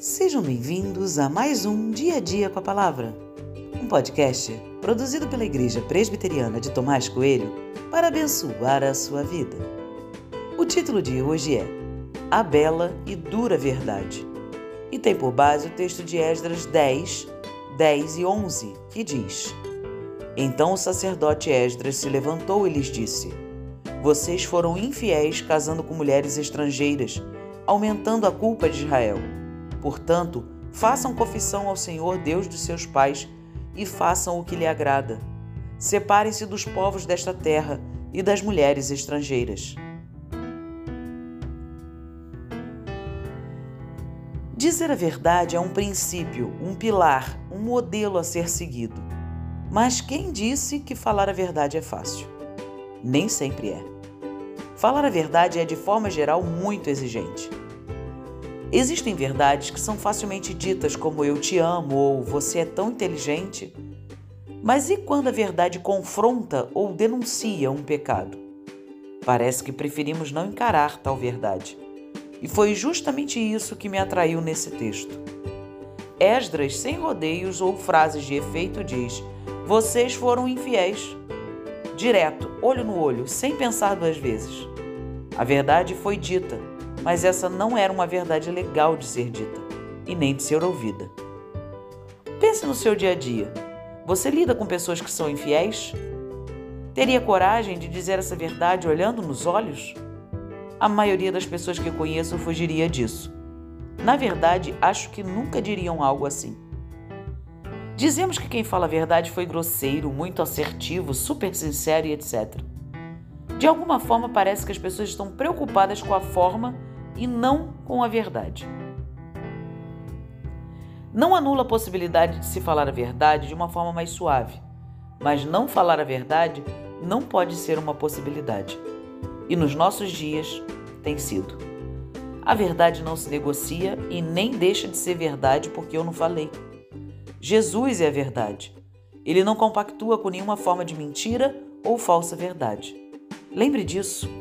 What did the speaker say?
Sejam bem-vindos a mais um Dia a Dia com a Palavra, um podcast produzido pela Igreja Presbiteriana de Tomás Coelho para abençoar a sua vida. O título de hoje é A Bela e Dura Verdade e tem por base o texto de Esdras 10, 10 e 11, que diz: Então o sacerdote Esdras se levantou e lhes disse: Vocês foram infiéis casando com mulheres estrangeiras, aumentando a culpa de Israel. Portanto, façam confissão ao Senhor Deus dos seus pais e façam o que lhe agrada. Separem-se dos povos desta terra e das mulheres estrangeiras. Dizer a verdade é um princípio, um pilar, um modelo a ser seguido. Mas quem disse que falar a verdade é fácil? Nem sempre é. Falar a verdade é, de forma geral, muito exigente. Existem verdades que são facilmente ditas, como eu te amo ou você é tão inteligente. Mas e quando a verdade confronta ou denuncia um pecado? Parece que preferimos não encarar tal verdade. E foi justamente isso que me atraiu nesse texto. Esdras, sem rodeios ou frases de efeito, diz: Vocês foram infiéis. Direto, olho no olho, sem pensar duas vezes. A verdade foi dita mas essa não era uma verdade legal de ser dita e nem de ser ouvida. Pense no seu dia a dia. Você lida com pessoas que são infiéis? Teria coragem de dizer essa verdade olhando nos olhos? A maioria das pessoas que conheço fugiria disso. Na verdade, acho que nunca diriam algo assim. Dizemos que quem fala a verdade foi grosseiro, muito assertivo, super sincero e etc. De alguma forma, parece que as pessoas estão preocupadas com a forma e não com a verdade. Não anula a possibilidade de se falar a verdade de uma forma mais suave, mas não falar a verdade não pode ser uma possibilidade. E nos nossos dias tem sido. A verdade não se negocia e nem deixa de ser verdade porque eu não falei. Jesus é a verdade. Ele não compactua com nenhuma forma de mentira ou falsa verdade. Lembre disso.